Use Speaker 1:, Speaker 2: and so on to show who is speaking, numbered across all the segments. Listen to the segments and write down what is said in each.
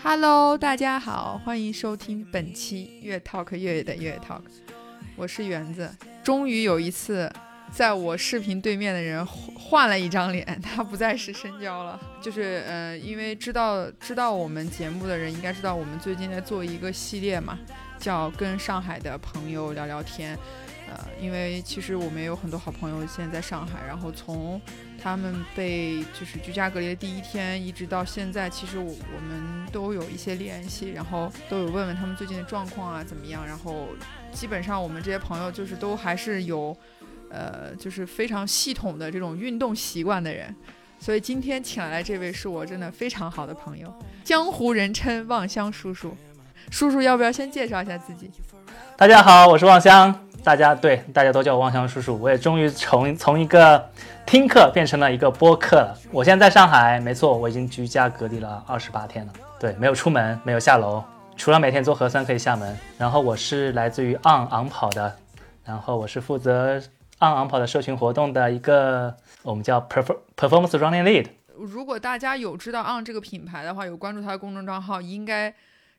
Speaker 1: Hello，大家好，欢迎收听本期越 Talk 越的越 Talk，我是园子。终于有一次，在我视频对面的人换换了一张脸，他不再是深交了。就是呃，因为知道知道我们节目的人应该知道，我们最近在做一个系列嘛，叫跟上海的朋友聊聊天。呃，因为其实我们有很多好朋友现在在上海，然后从他们被就是居家隔离的第一天一直到现在，其实我我们都有一些联系，然后都有问问他们最近的状况啊怎么样，然后基本上我们这些朋友就是都还是有，呃，就是非常系统的这种运动习惯的人，所以今天请来这位是我真的非常好的朋友，江湖人称望乡叔叔，叔叔要不要先介绍一下自己？
Speaker 2: 大家好，我是望乡。大家对大家都叫我望乡叔叔。我也终于从从一个听课变成了一个播客了。我现在在上海，没错，我已经居家隔离了二十八天了。对，没有出门，没有下楼，除了每天做核酸可以下门。然后我是来自于昂昂跑的，然后我是负责昂昂跑的社群活动的一个，我们叫 perform performance running lead。
Speaker 1: 如果大家有知道 On 这个品牌的话，有关注它的公众账号，应该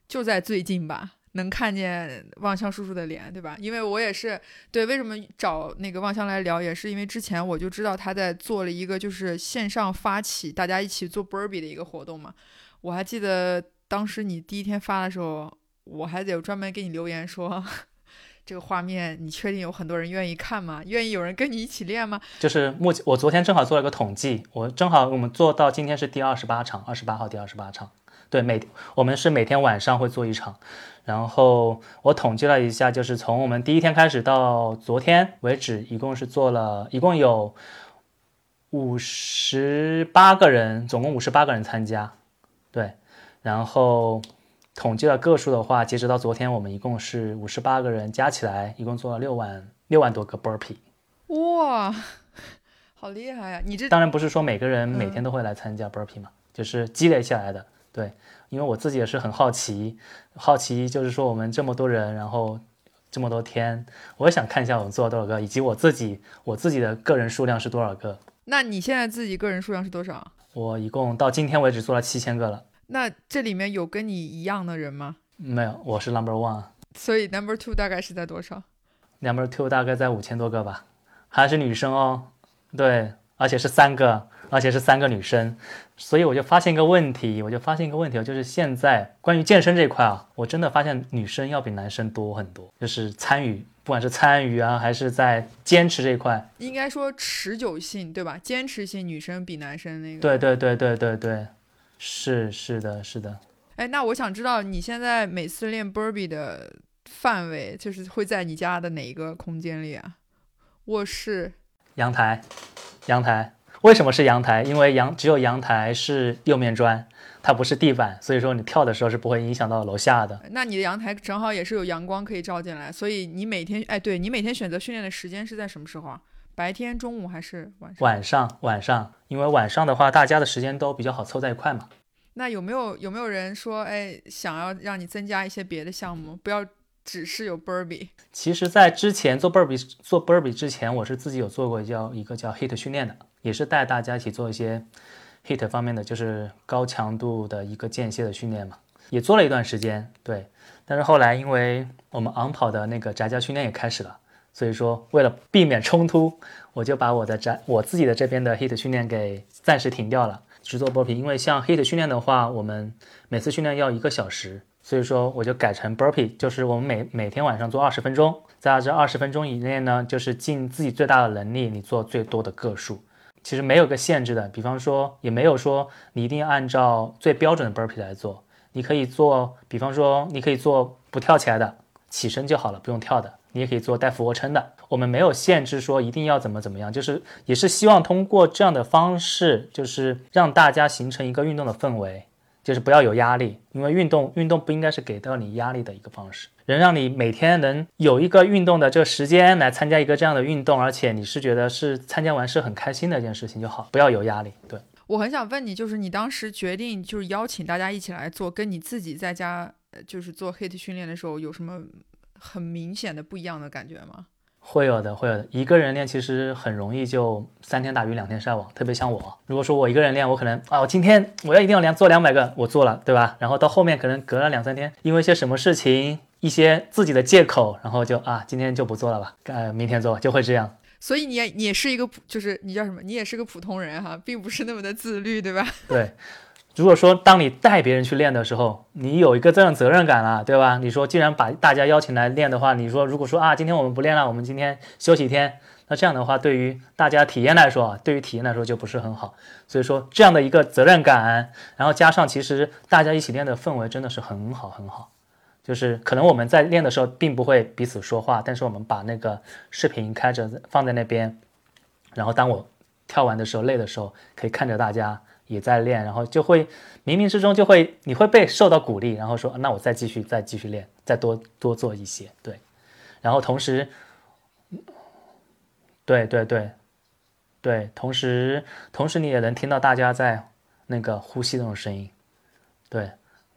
Speaker 1: 就在最近吧。能看见望乡叔叔的脸，对吧？因为我也是对，为什么找那个望乡来聊，也是因为之前我就知道他在做了一个就是线上发起大家一起做 Burby 的一个活动嘛。我还记得当时你第一天发的时候，我还得专门给你留言说，这个画面你确定有很多人愿意看吗？愿意有人跟你一起练吗？
Speaker 2: 就是目前我昨天正好做了一个统计，我正好我们做到今天是第二十八场，二十八号第二十八场。对，每我们是每天晚上会做一场。然后我统计了一下，就是从我们第一天开始到昨天为止，一共是做了一共有五十八个人，总共五十八个人参加。对，然后统计了个数的话，截止到昨天，我们一共是五十八个人，加起来一共做了六万六万多个 burpee。
Speaker 1: 哇，好厉害呀！你这
Speaker 2: 当然不是说每个人每天都会来参加 burpee 嘛，就是积累下来的。对。因为我自己也是很好奇，好奇就是说我们这么多人，然后这么多天，我也想看一下我们做了多少个，以及我自己我自己的个人数量是多少个。
Speaker 1: 那你现在自己个人数量是多少？
Speaker 2: 我一共到今天为止做了七千个了。
Speaker 1: 那这里面有跟你一样的人吗？
Speaker 2: 没有，我是 number one。
Speaker 1: 所以 number two 大概是在多少
Speaker 2: ？number two 大概在五千多个吧，还是女生哦。对，而且是三个。而且是三个女生，所以我就发现一个问题，我就发现一个问题，就是现在关于健身这一块啊，我真的发现女生要比男生多很多，就是参与，不管是参与啊，还是在坚持这一块，
Speaker 1: 应该说持久性对吧？坚持性女生比男生那个，
Speaker 2: 对对对对对对，是是的是的。
Speaker 1: 哎，那我想知道你现在每次练 Burby 的范围，就是会在你家的哪一个空间里啊？卧室、
Speaker 2: 阳台、阳台。为什么是阳台？因为阳只有阳台是釉面砖，它不是地板，所以说你跳的时候是不会影响到楼下的。
Speaker 1: 那你的阳台正好也是有阳光可以照进来，所以你每天哎，对你每天选择训练的时间是在什么时候啊？白天、中午还是晚上？
Speaker 2: 晚上，晚上，因为晚上的话，大家的时间都比较好凑在一块嘛。
Speaker 1: 那有没有有没有人说，哎，想要让你增加一些别的项目，不要只是有 b e
Speaker 2: 其实，在之前做 b e 做 b e 之前，我是自己有做过叫一个叫 Hit 训练的。也是带大家一起做一些 hit 方面的，就是高强度的一个间歇的训练嘛，也做了一段时间，对。但是后来因为我们昂跑的那个宅家训练也开始了，所以说为了避免冲突，我就把我的宅我自己的这边的 hit 训练给暂时停掉了，只做波皮。因为像 hit 训练的话，我们每次训练要一个小时，所以说我就改成 burpee，就是我们每每天晚上做二十分钟，在这二十分钟以内呢，就是尽自己最大的能力，你做最多的个数。其实没有个限制的，比方说也没有说你一定要按照最标准的 burpee 来做，你可以做，比方说你可以做不跳起来的，起身就好了，不用跳的，你也可以做带俯卧撑的。我们没有限制说一定要怎么怎么样，就是也是希望通过这样的方式，就是让大家形成一个运动的氛围，就是不要有压力，因为运动运动不应该是给到你压力的一个方式。能让你每天能有一个运动的这个时间来参加一个这样的运动，而且你是觉得是参加完是很开心的一件事情就好，不要有压力。对
Speaker 1: 我很想问你，就是你当时决定就是邀请大家一起来做，跟你自己在家就是做 HIT 训练的时候有什么很明显的不一样的感觉吗？
Speaker 2: 会有的，会有的。一个人练其实很容易就三天打鱼两天晒网，特别像我。如果说我一个人练，我可能啊，我今天我要一定要量做两百个，我做了，对吧？然后到后面可能隔了两三天，因为一些什么事情，一些自己的借口，然后就啊，今天就不做了吧，呃，明天做，就会这样。
Speaker 1: 所以你也你也是一个普，就是你叫什么？你也是个普通人哈，并不是那么的自律，对吧？
Speaker 2: 对。如果说当你带别人去练的时候，你有一个这样责任感了，对吧？你说既然把大家邀请来练的话，你说如果说啊，今天我们不练了，我们今天休息一天，那这样的话对于大家体验来说啊，对于体验来说就不是很好。所以说这样的一个责任感，然后加上其实大家一起练的氛围真的是很好很好。就是可能我们在练的时候并不会彼此说话，但是我们把那个视频开着放在那边，然后当我跳完的时候累的时候，可以看着大家。也在练，然后就会冥冥之中就会你会被受到鼓励，然后说那我再继续再继续练，再多多做一些，对，然后同时，对对对，对，同时同时你也能听到大家在那个呼吸那种声音，对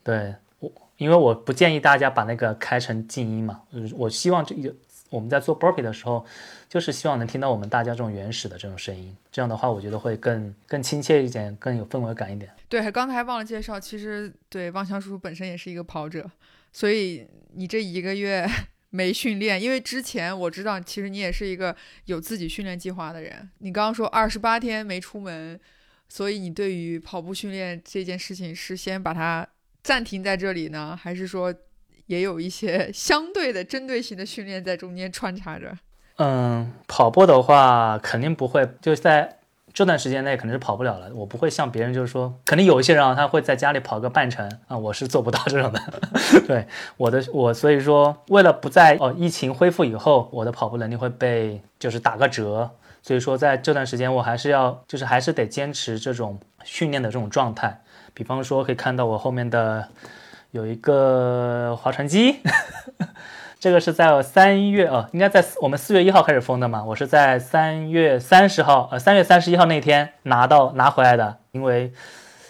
Speaker 2: 对，我因为我不建议大家把那个开成静音嘛，我希望这个。我们在做 burpee 的时候，就是希望能听到我们大家这种原始的这种声音。这样的话，我觉得会更更亲切一点，更有氛围感一点。
Speaker 1: 对，刚才忘了介绍，其实对望强叔叔本身也是一个跑者，所以你这一个月 没训练，因为之前我知道，其实你也是一个有自己训练计划的人。你刚刚说二十八天没出门，所以你对于跑步训练这件事情是先把它暂停在这里呢，还是说？也有一些相对的针对性的训练在中间穿插着。
Speaker 2: 嗯，跑步的话肯定不会，就在这段时间内肯定是跑不了了。我不会像别人，就是说，肯定有一些人啊，他会在家里跑个半程啊，我是做不到这种的。对我的我，所以说为了不在哦疫情恢复以后，我的跑步能力会被就是打个折。所以说在这段时间，我还是要就是还是得坚持这种训练的这种状态。比方说，可以看到我后面的。有一个划船机，这个是在三月哦，应该在我们四月一号开始封的嘛。我是在三月三十号，呃，三月三十一号那天拿到拿回来的。因为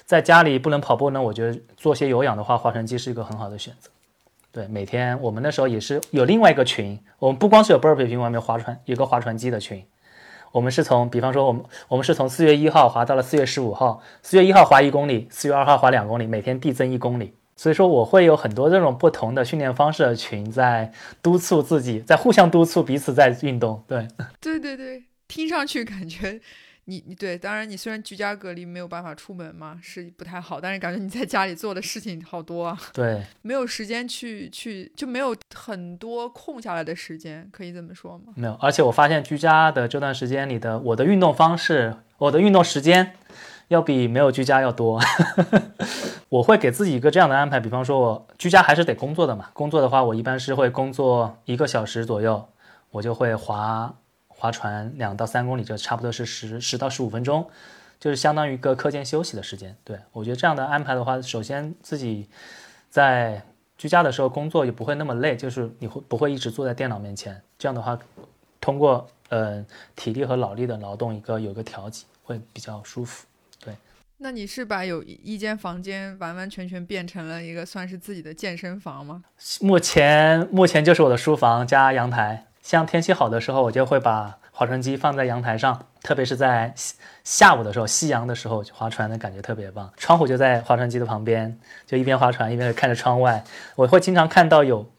Speaker 2: 在家里不能跑步呢，我觉得做些有氧的话，划船机是一个很好的选择。对，每天我们那时候也是有另外一个群，我们不光是有 burpee 群，外面划船有个划船机的群。我们是从，比方说我们我们是从四月一号划到了四月十五号，四月一号划一公里，四月二号划两公里，每天递增一公里。所以说我会有很多这种不同的训练方式的群在督促自己，在互相督促彼此在运动。对，
Speaker 1: 对对对，听上去感觉你你对，当然你虽然居家隔离没有办法出门嘛，是不太好，但是感觉你在家里做的事情好多啊。
Speaker 2: 对，
Speaker 1: 没有时间去去就没有很多空下来的时间，可以这么说吗？
Speaker 2: 没有，而且我发现居家的这段时间里的我的运动方式，我的运动时间。要比没有居家要多，我会给自己一个这样的安排，比方说我居家还是得工作的嘛，工作的话我一般是会工作一个小时左右，我就会划划船两到三公里，就差不多是十十到十五分钟，就是相当于一个课间休息的时间。对我觉得这样的安排的话，首先自己在居家的时候工作也不会那么累，就是你会不会一直坐在电脑面前？这样的话，通过呃体力和脑力的劳动一个有个调节，会比较舒服。
Speaker 1: 那你是把有一间房间完完全全变成了一个算是自己的健身房吗？
Speaker 2: 目前目前就是我的书房加阳台。像天气好的时候，我就会把划船机放在阳台上，特别是在下午的时候，夕阳的时候划船的感觉特别棒。窗户就在划船机的旁边，就一边划船一边看着窗外。我会经常看到有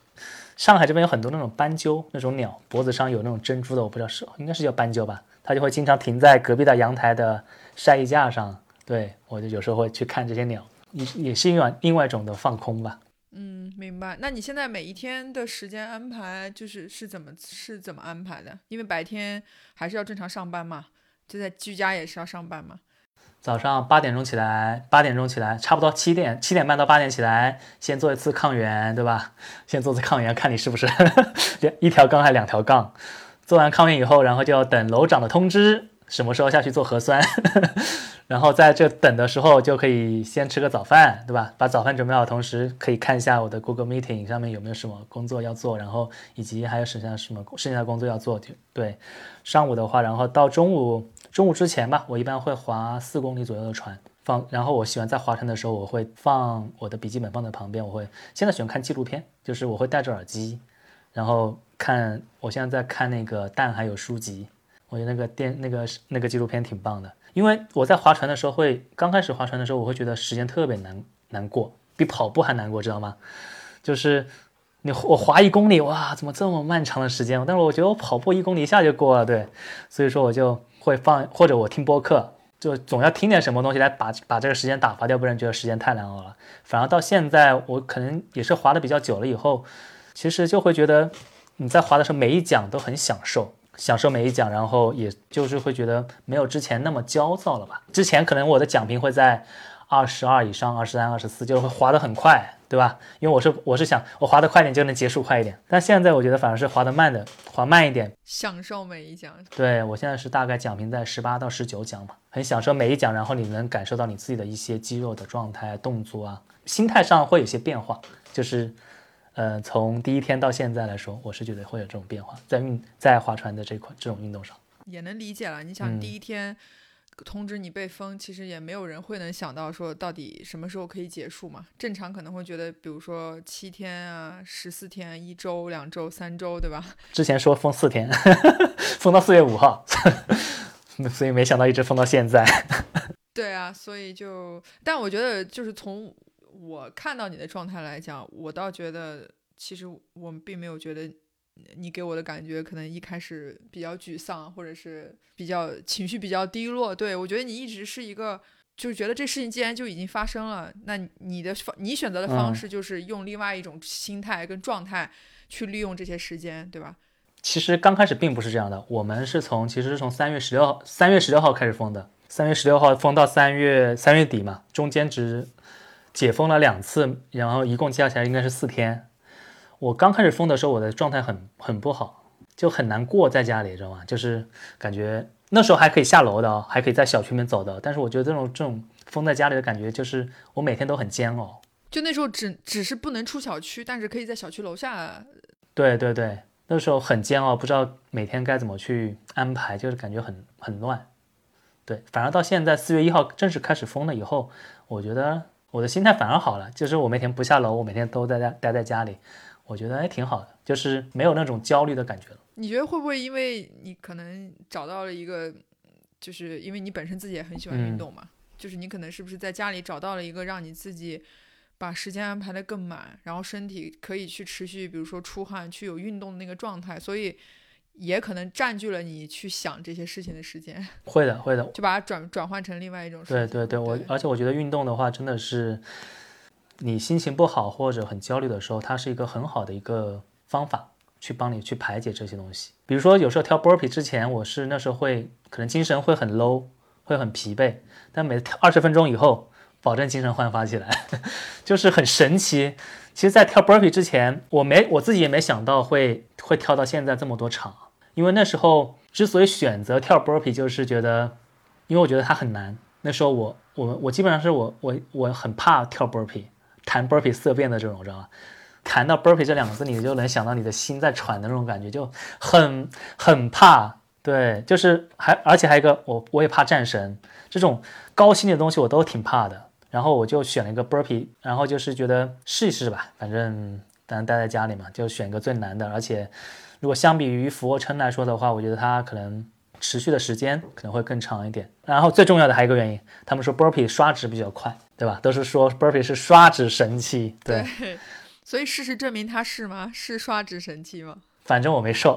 Speaker 2: 上海这边有很多那种斑鸠那种鸟，脖子上有那种珍珠的，我不知道是应该是叫斑鸠吧，它就会经常停在隔壁的阳台的晒衣架上。对，我就有时候会去看这些鸟，也也是另外另外一种的放空吧。
Speaker 1: 嗯，明白。那你现在每一天的时间安排就是是怎么是怎么安排的？因为白天还是要正常上班嘛，就在居家也是要上班嘛。
Speaker 2: 早上八点钟起来，八点钟起来，差不多七点七点半到八点起来，先做一次抗原，对吧？先做次抗原，看你是不是 一条杠还是两条杠。做完抗原以后，然后就要等楼长的通知，什么时候下去做核酸。然后在这等的时候，就可以先吃个早饭，对吧？把早饭准备好，同时可以看一下我的 Google Meeting 上面有没有什么工作要做，然后以及还有剩下什么剩下的工作要做。对，上午的话，然后到中午，中午之前吧，我一般会划四公里左右的船，放。然后我喜欢在划船的时候，我会放我的笔记本放在旁边，我会现在喜欢看纪录片，就是我会戴着耳机，然后看，我现在在看那个《蛋还有书籍》，我觉得那个电那个那个纪录片挺棒的。因为我在划船的时候会，刚开始划船的时候，我会觉得时间特别难难过，比跑步还难过，知道吗？就是你我划一公里，哇，怎么这么漫长的时间？但是我觉得我跑步一公里一下就过了，对，所以说我就会放或者我听播客，就总要听点什么东西来把把这个时间打发掉，不然觉得时间太难熬了。反而到现在，我可能也是划的比较久了以后，其实就会觉得你在划的时候每一桨都很享受。享受每一讲，然后也就是会觉得没有之前那么焦躁了吧？之前可能我的讲评会在二十二以上，二十三、二十四，就会滑得很快，对吧？因为我是我是想我滑得快点就能结束快一点，但现在我觉得反而是滑得慢的，滑慢一点，
Speaker 1: 享受每一讲。
Speaker 2: 对我现在是大概讲评在十八到十九讲嘛，很享受每一讲，然后你能感受到你自己的一些肌肉的状态、动作啊，心态上会有些变化，就是。呃，从第一天到现在来说，我是觉得会有这种变化，在运在划船的这款这种运动上，
Speaker 1: 也能理解了。你想第一天通知你被封，其实也没有人会能想到说到底什么时候可以结束嘛。正常可能会觉得，比如说七天啊、十四天、一周、两周、三周，对吧？
Speaker 2: 之前说封四天，封到四月五号，所以没想到一直封到现在。
Speaker 1: 对啊，所以就，但我觉得就是从。我看到你的状态来讲，我倒觉得其实我们并没有觉得你给我的感觉可能一开始比较沮丧，或者是比较情绪比较低落。对我觉得你一直是一个，就是觉得这事情既然就已经发生了，那你的方你选择的方式就是用另外一种心态跟状态去利用这些时间，对吧？
Speaker 2: 其实刚开始并不是这样的，我们是从其实是从三月十六号三月十六号开始封的，三月十六号封到三月三月底嘛，中间只。解封了两次，然后一共加起来应该是四天。我刚开始封的时候，我的状态很很不好，就很难过，在家里，知道吗？就是感觉那时候还可以下楼的，还可以在小区里面走的。但是我觉得这种这种封在家里的感觉，就是我每天都很煎熬。
Speaker 1: 就那时候只只是不能出小区，但是可以在小区楼下。
Speaker 2: 对对对，那时候很煎熬，不知道每天该怎么去安排，就是感觉很很乱。对，反而到现在四月一号正式开始封了以后，我觉得。我的心态反而好了，就是我每天不下楼，我每天都在家待在家里，我觉得还挺好的，就是没有那种焦虑的感觉了。
Speaker 1: 你觉得会不会因为你可能找到了一个，就是因为你本身自己也很喜欢运动嘛，就是你可能是不是在家里找到了一个让你自己把时间安排的更满，然后身体可以去持续，比如说出汗去有运动的那个状态，所以。也可能占据了你去想这些事情的时间，
Speaker 2: 会的，会的，
Speaker 1: 就把它转转换成另外一种。
Speaker 2: 对对对，我而且我觉得运动的话，真的是你心情不好或者很焦虑的时候，它是一个很好的一个方法，去帮你去排解这些东西。比如说有时候跳 burpee 之前，我是那时候会可能精神会很 low，会很疲惫，但每跳二十分钟以后，保证精神焕发起来，就是很神奇。其实，在跳 burpee 之前，我没我自己也没想到会会跳到现在这么多场。因为那时候之所以选择跳 burpee，就是觉得，因为我觉得它很难。那时候我我我基本上是我我我很怕跳 burpee，弹 burpee 色变的这种，知道吗？弹到 burpee 这两个字，你就能想到你的心在喘的那种感觉，就很很怕。对，就是还而且还有一个，我我也怕战神这种高心的东西，我都挺怕的。然后我就选了一个 burpee，然后就是觉得试一试吧，反正当然待在家里嘛，就选个最难的，而且。如果相比于俯卧撑来说的话，我觉得它可能持续的时间可能会更长一点。然后最重要的还有一个原因，他们说 burpee 刷脂比较快，对吧？都是说 burpee 是刷脂神器。对，
Speaker 1: 所以事实证明它是吗？是刷脂神器吗？
Speaker 2: 反正我没瘦，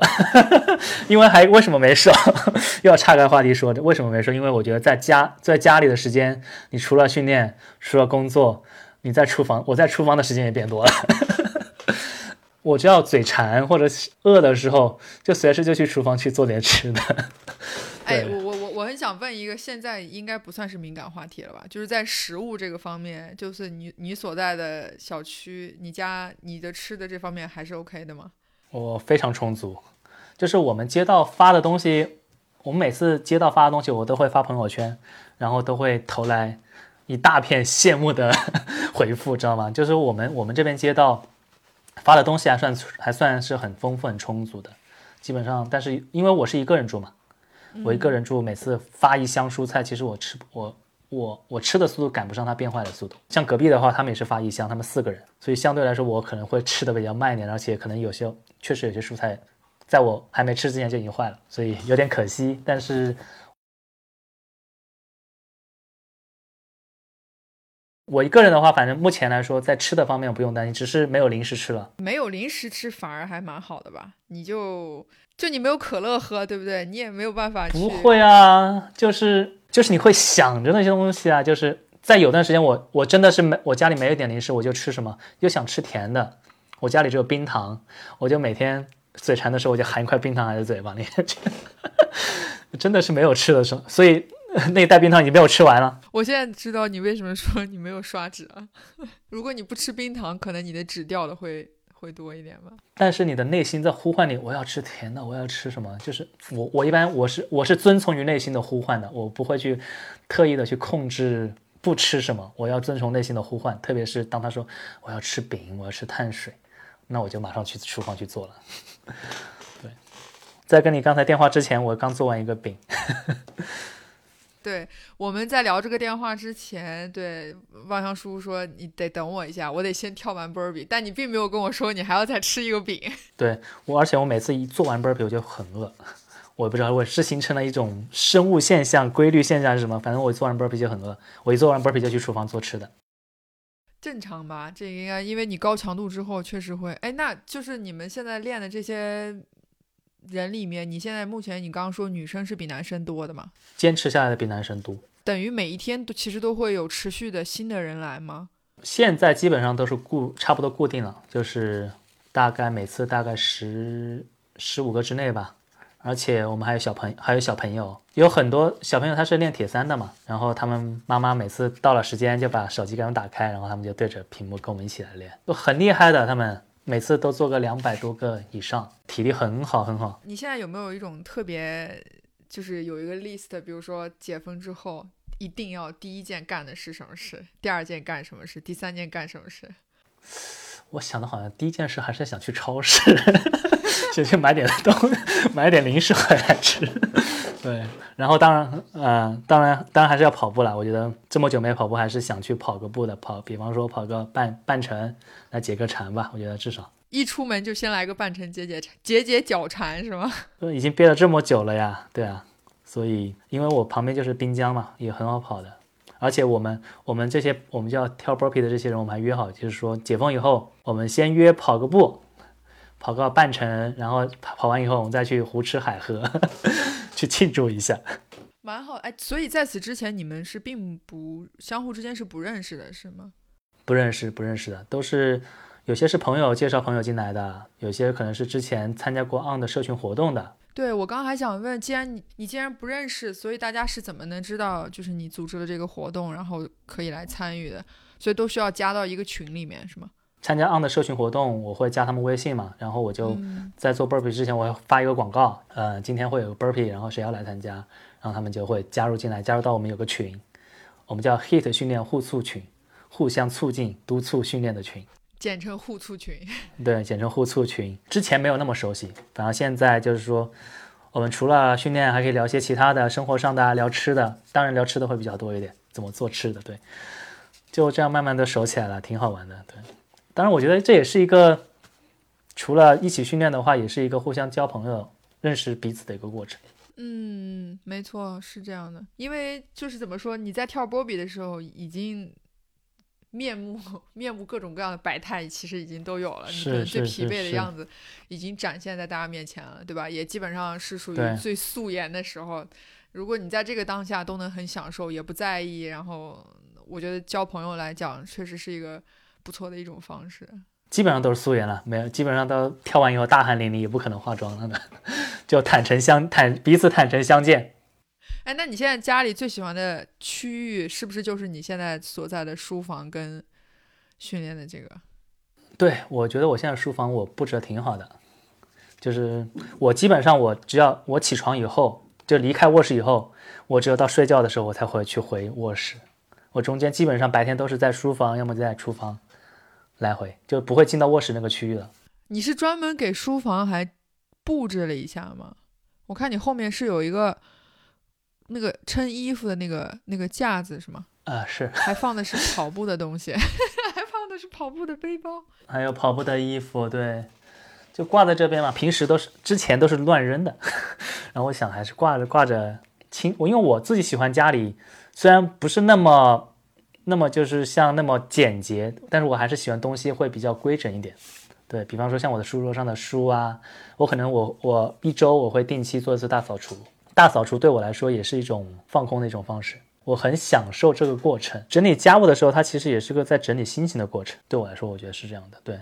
Speaker 2: 因为还为什么没瘦？又要岔开话题说，为什么没瘦？因为我觉得在家在家里的时间，你除了训练，除了工作，你在厨房，我在厨房的时间也变多了。我只要嘴馋或者饿的时候，就随时就去厨房去做点吃的。
Speaker 1: 哎，我我我我很想问一个，现在应该不算是敏感话题了吧？就是在食物这个方面，就是你你所在的小区、你家、你的吃的这方面还是 OK 的吗？
Speaker 2: 我非常充足，就是我们街道发的东西，我们每次街道发的东西，我都会发朋友圈，然后都会投来一大片羡慕的 回复，知道吗？就是我们我们这边街道。发的东西还算还算是很丰富很充足的，基本上，但是因为我是一个人住嘛，我一个人住，每次发一箱蔬菜，其实我吃我我我吃的速度赶不上它变坏的速度。像隔壁的话，他们也是发一箱，他们四个人，所以相对来说我可能会吃的比较慢一点，而且可能有些确实有些蔬菜在我还没吃之前就已经坏了，所以有点可惜。但是，我一个人的话，反正目前来说，在吃的方面不用担心，只是没有零食吃了。
Speaker 1: 没有零食吃反而还蛮好的吧？你就就你没有可乐喝，对不对？你也没有办法去。
Speaker 2: 不会啊，就是就是你会想着那些东西啊，就是在有段时间我我真的是没我家里没有点零食，我就吃什么，又想吃甜的，我家里只有冰糖，我就每天嘴馋的时候我就含一块冰糖在嘴巴里，真的是没有吃的时候，所以 那袋冰糖已经被我吃完了。
Speaker 1: 我现在知道你为什么说你没有刷纸了。如果你不吃冰糖，可能你的纸掉的会会多一点吧。
Speaker 2: 但是你的内心在呼唤你，我要吃甜的，我要吃什么？就是我我一般我是我是遵从于内心的呼唤的，我不会去特意的去控制不吃什么，我要遵从内心的呼唤。特别是当他说我要吃饼，我要吃碳水，那我就马上去厨房去做了。对，在跟你刚才电话之前，我刚做完一个饼。
Speaker 1: 对，我们在聊这个电话之前，对望乡叔叔说你得等我一下，我得先跳完 burpee，但你并没有跟我说你还要再吃一个饼。
Speaker 2: 对我，而且我每次一做完 burpee 我就很饿，我也不知道我是形成了一种生物现象、规律现象是什么，反正我做完 burpee 就很饿，我一做完 burpee 就去厨房做吃的。
Speaker 1: 正常吧，这个应该因为你高强度之后确实会，哎，那就是你们现在练的这些人里面，你现在目前你刚刚说女生是比男生多的嘛？
Speaker 2: 坚持下来的比男生多。
Speaker 1: 等于每一天都其实都会有持续的新的人来吗？
Speaker 2: 现在基本上都是固差不多固定了，就是大概每次大概十十五个之内吧。而且我们还有小朋还有小朋友，有很多小朋友他是练铁三的嘛，然后他们妈妈每次到了时间就把手机给他们打开，然后他们就对着屏幕跟我们一起来练，都很厉害的。他们每次都做个两百多个以上，体力很好很好。
Speaker 1: 你现在有没有一种特别，就是有一个 list，比如说解封之后一定要第一件干的是什么事，第二件干什么事，第三件干什么事？
Speaker 2: 我想的好像第一件事还是想去超市，想去买点东，买点零食回来吃。对，然后当然，嗯、当然，当然还是要跑步了。我觉得这么久没跑步，还是想去跑个步的，跑，比方说跑个半半程来解个馋吧。我觉得至少，
Speaker 1: 一出门就先来个半程解解馋，解解脚馋是吗？
Speaker 2: 呃已经憋了这么久了呀，对啊，所以因为我旁边就是滨江嘛，也很好跑的。而且我们我们这些我们叫跳 burpee 的这些人，我们还约好，就是说解封以后，我们先约跑个步，跑个半程，然后跑跑完以后，我们再去胡吃海喝，去庆祝一下。
Speaker 1: 蛮好，哎，所以在此之前你们是并不相互之间是不认识的，是吗？
Speaker 2: 不认识不认识的，都是有些是朋友介绍朋友进来的，有些可能是之前参加过 on 的社群活动的。
Speaker 1: 对，我刚刚还想问，既然你你既然不认识，所以大家是怎么能知道就是你组织了这个活动，然后可以来参与的？所以都需要加到一个群里面，是吗？
Speaker 2: 参加 on 的社群活动，我会加他们微信嘛，然后我就
Speaker 1: 嗯
Speaker 2: 在做 burpee 之前，我会发一个广告，呃，今天会有个 burpee，然后谁要来参加，然后他们就会加入进来，加入到我们有个群，我们叫 HIT 训练互促群，互相促进、督促训练的群。
Speaker 1: 简称互促群。
Speaker 2: 对，简称互促群。之前没有那么熟悉，反而现在就是说，我们除了训练，还可以聊些其他的生活上的啊，聊吃的，当然聊吃的会比较多一点，怎么做吃的，对，就这样慢慢的熟起来了，挺好玩的，对。当然，我觉得这也是一个，除了一起训练的话，也是一个互相交朋友、认识彼此的一个过程。
Speaker 1: 嗯，没错，是这样的。因为就是怎么说，你在跳波比的时候，已经面目 面目各种各样的百态，其实已经都有了。你
Speaker 2: 是
Speaker 1: 可能最疲
Speaker 2: 是是是
Speaker 1: 惫的样子已经展现在大家面前了，对吧？也基本上是属于最素颜的时候。如果你在这个当下都能很享受，也不在意，然后我觉得交朋友来讲，确实是一个不错的一种方式。
Speaker 2: 基本上都是素颜了，没有，基本上都跳完以后大汗淋漓，也不可能化妆了的，就坦诚相坦彼此坦诚相见。
Speaker 1: 哎，那你现在家里最喜欢的区域是不是就是你现在所在的书房跟训练的这个？
Speaker 2: 对，我觉得我现在书房我布置的挺好的，就是我基本上我只要我起床以后，就离开卧室以后，我只有到睡觉的时候我才会去回卧室。我中间基本上白天都是在书房，要么就在厨房来回，就不会进到卧室那个区域了。
Speaker 1: 你是专门给书房还布置了一下吗？我看你后面是有一个那个撑衣服的那个那个架子是吗？
Speaker 2: 啊、是，
Speaker 1: 还放的是跑步的东西，还放的是跑步的背包。
Speaker 2: 还有跑步的衣服，对，就挂在这边嘛。平时都是之前都是乱扔的，然后我想还是挂着挂着轻。我因为我自己喜欢家里虽然不是那么那么就是像那么简洁，但是我还是喜欢东西会比较规整一点。对比方说像我的书桌上的书啊，我可能我我一周我会定期做一次大扫除。大扫除对我来说也是一种放空的一种方式，我很享受这个过程。整理家务的时候，它其实也是个在整理心情的过程。对我来说，我觉得是这样的，对，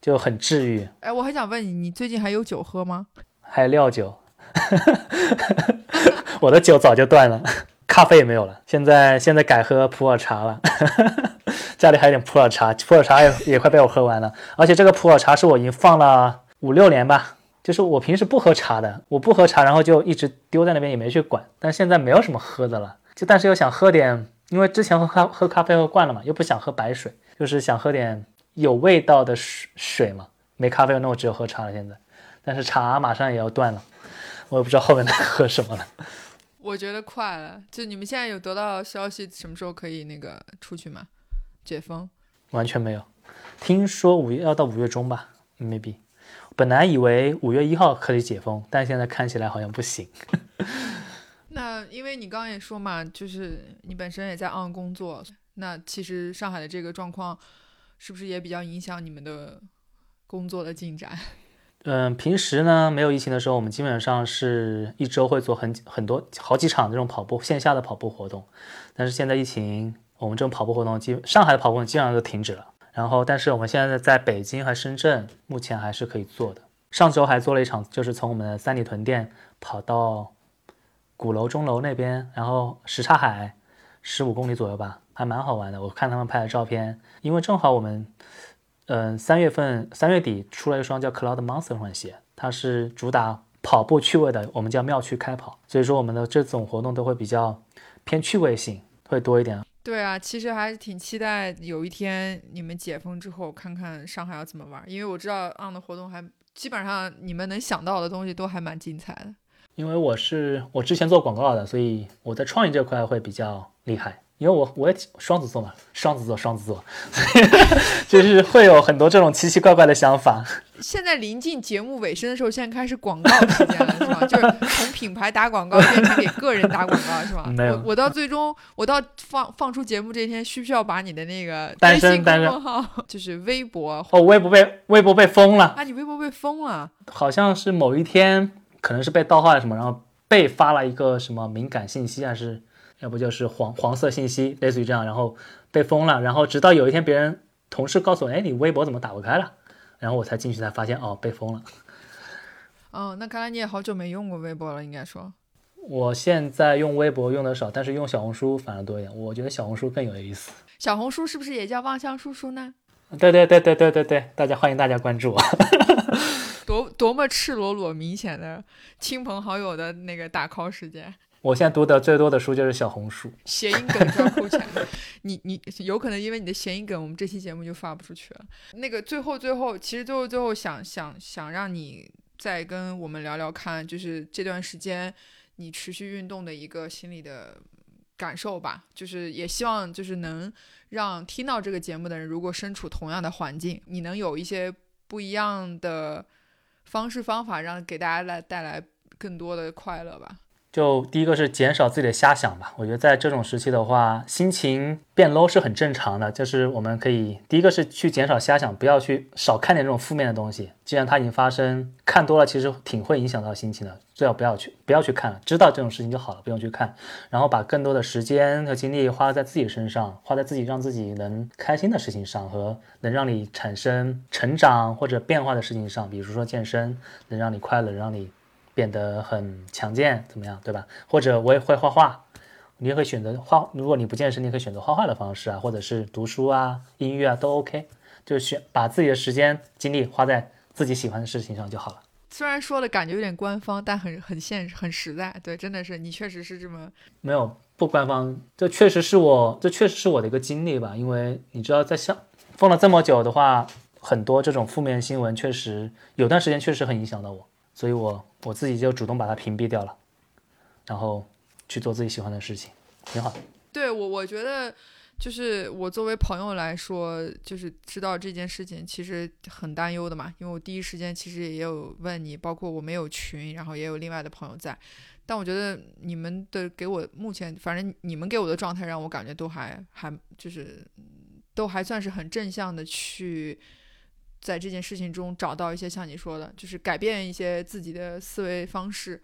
Speaker 2: 就很治愈。
Speaker 1: 哎，我还想问你，你最近还有酒喝吗？
Speaker 2: 还有料酒，我的酒早就断了，咖啡也没有了。现在现在改喝普洱茶了。家里还有点普洱茶，普洱茶也也快被我喝完了。而且这个普洱茶是我已经放了五六年吧，就是我平时不喝茶的，我不喝茶，然后就一直丢在那边也没去管。但现在没有什么喝的了，就但是又想喝点，因为之前喝咖喝咖啡喝惯了嘛，又不想喝白水，就是想喝点有味道的水水嘛。没咖啡，那我只有喝茶了。现在，但是茶马上也要断了，我也不知道后面能喝什么了。
Speaker 1: 我觉得快了，就你们现在有得到消息，什么时候可以那个出去吗？解封？
Speaker 2: 完全没有，听说五月要到五月中吧，maybe。本来以为五月一号可以解封，但现在看起来好像不行。
Speaker 1: 那因为你刚刚也说嘛，就是你本身也在 on 工作，那其实上海的这个状况是不是也比较影响你们的工作的进展？
Speaker 2: 嗯，平时呢没有疫情的时候，我们基本上是一周会做很很多好几场这种跑步线下的跑步活动，但是现在疫情，我们这种跑步活动基上海的跑步基本上都停止了。然后，但是我们现在在北京和深圳目前还是可以做的。上周还做了一场，就是从我们的三里屯店跑到鼓楼钟楼那边，然后什刹海十五公里左右吧，还蛮好玩的。我看他们拍的照片，因为正好我们。嗯，三月份三月底出了一双叫 Cloud Monster 这款鞋，它是主打跑步趣味的，我们叫妙趣开跑。所以说我们的这种活动都会比较偏趣味性，会多一点。
Speaker 1: 对啊，其实还是挺期待有一天你们解封之后，看看上海要怎么玩。因为我知道 On 的活动还基本上你们能想到的东西都还蛮精彩的。
Speaker 2: 因为我是我之前做广告的，所以我在创意这块会比较厉害。因为我我也双子座嘛，双子座双子座，就是会有很多这种奇奇怪怪的想法。
Speaker 1: 现在临近节目尾声的时候，现在开始广告时间了，是吧？就是从品牌打广告变成给个人打广告，是吧？
Speaker 2: 没有。
Speaker 1: 我我到最终，我到放放出节目这天，需不需要把你的那个
Speaker 2: 单身
Speaker 1: 公众号，就是微博
Speaker 2: 哦，微博被微博被封了
Speaker 1: 啊？你微博被封了？
Speaker 2: 好像是某一天，可能是被盗号了什么，然后被发了一个什么敏感信息，还是？要不就是黄黄色信息，类似于这样，然后被封了，然后直到有一天别人同事告诉我，哎，你微博怎么打不开了？然后我才进去才发现，哦，被封了。
Speaker 1: 哦，那看来你也好久没用过微博了，应该说。
Speaker 2: 我现在用微博用的少，但是用小红书反而多一点。我觉得小红书更有意思。
Speaker 1: 小红书是不是也叫望乡叔叔呢？
Speaker 2: 对对对对对对对，大家欢迎大家关注我。
Speaker 1: 多多么赤裸裸、明显的亲朋好友的那个打 call 时间。
Speaker 2: 我现在读的最多的书就是小红书，
Speaker 1: 谐音梗就要扣钱。你你有可能因为你的谐音梗，我们这期节目就发不出去了。那个最后最后，其实最后最后想想想让你再跟我们聊聊看，就是这段时间你持续运动的一个心理的感受吧。就是也希望就是能让听到这个节目的人，如果身处同样的环境，你能有一些不一样的方式方法，让给大家来带来更多的快乐吧。
Speaker 2: 就第一个是减少自己的瞎想吧，我觉得在这种时期的话，心情变 low 是很正常的。就是我们可以第一个是去减少瞎想，不要去少看点这种负面的东西。既然它已经发生，看多了其实挺会影响到心情的，最好不要去不要去看了，知道这种事情就好了，不用去看。然后把更多的时间和精力花在自己身上，花在自己让自己能开心的事情上，和能让你产生成长或者变化的事情上，比如说健身，能让你快乐，让你。变得很强健，怎么样，对吧？或者我也会画画，你也可以选择画。如果你不健身，你可以选择画画的方式啊，或者是读书啊、音乐啊，都 OK。就选把自己的时间精力花在自己喜欢的事情上就好了。
Speaker 1: 虽然说的感觉有点官方，但很很现实、很实在。对，真的是你确实是这么
Speaker 2: 没有不官方，这确实是我，这确实是我的一个经历吧。因为你知道，在像封了这么久的话，很多这种负面新闻确实有段时间确实很影响到我。所以，我我自己就主动把它屏蔽掉了，然后去做自己喜欢的事情，挺好。
Speaker 1: 对我，我觉得就是我作为朋友来说，就是知道这件事情其实很担忧的嘛，因为我第一时间其实也有问你，包括我没有群，然后也有另外的朋友在，但我觉得你们的给我目前，反正你们给我的状态让我感觉都还还就是都还算是很正向的去在这件事情中找到一些像你说的，就是改变一些自己的思维方式。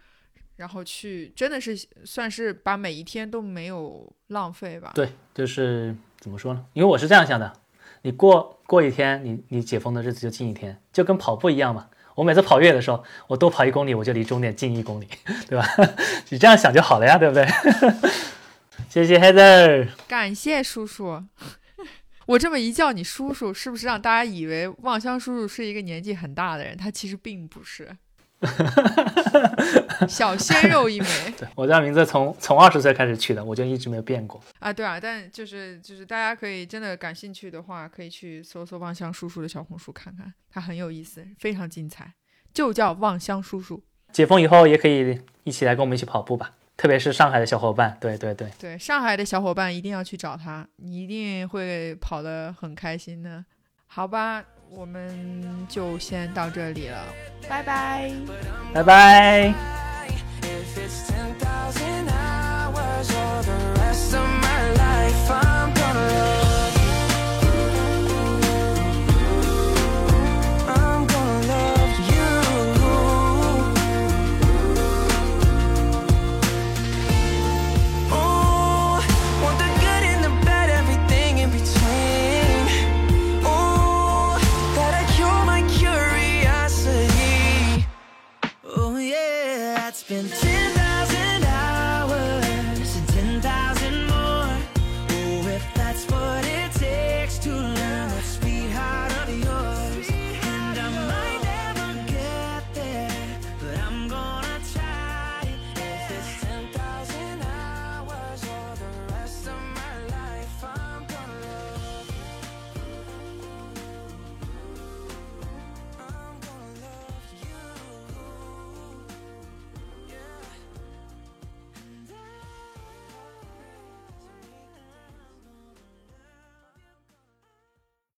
Speaker 1: 然后去，真的是算是把每一天都没有浪费吧。
Speaker 2: 对，就是怎么说呢？因为我是这样想的，你过过一天，你你解封的日子就近一天，就跟跑步一样嘛。我每次跑越野的时候，我多跑一公里，我就离终点近一公里，对吧？你这样想就好了呀，对不对？谢谢 Heather，
Speaker 1: 感谢叔叔。我这么一叫你叔叔，是不是让大家以为望乡叔叔是一个年纪很大的人？他其实并不是。小鲜肉一枚，
Speaker 2: 对我家名字从从二十岁开始取的，我就一直没有变过
Speaker 1: 啊。对啊，但就是就是大家可以真的感兴趣的话，可以去搜搜望乡叔叔的小红书看看，他很有意思，非常精彩，就叫望乡叔叔。
Speaker 2: 解封以后也可以一起来跟我们一起跑步吧，特别是上海的小伙伴，对对对
Speaker 1: 对，上海的小伙伴一定要去找他，你一定会跑得很开心的，好吧？我们就先到这里了，拜拜，
Speaker 2: 拜拜。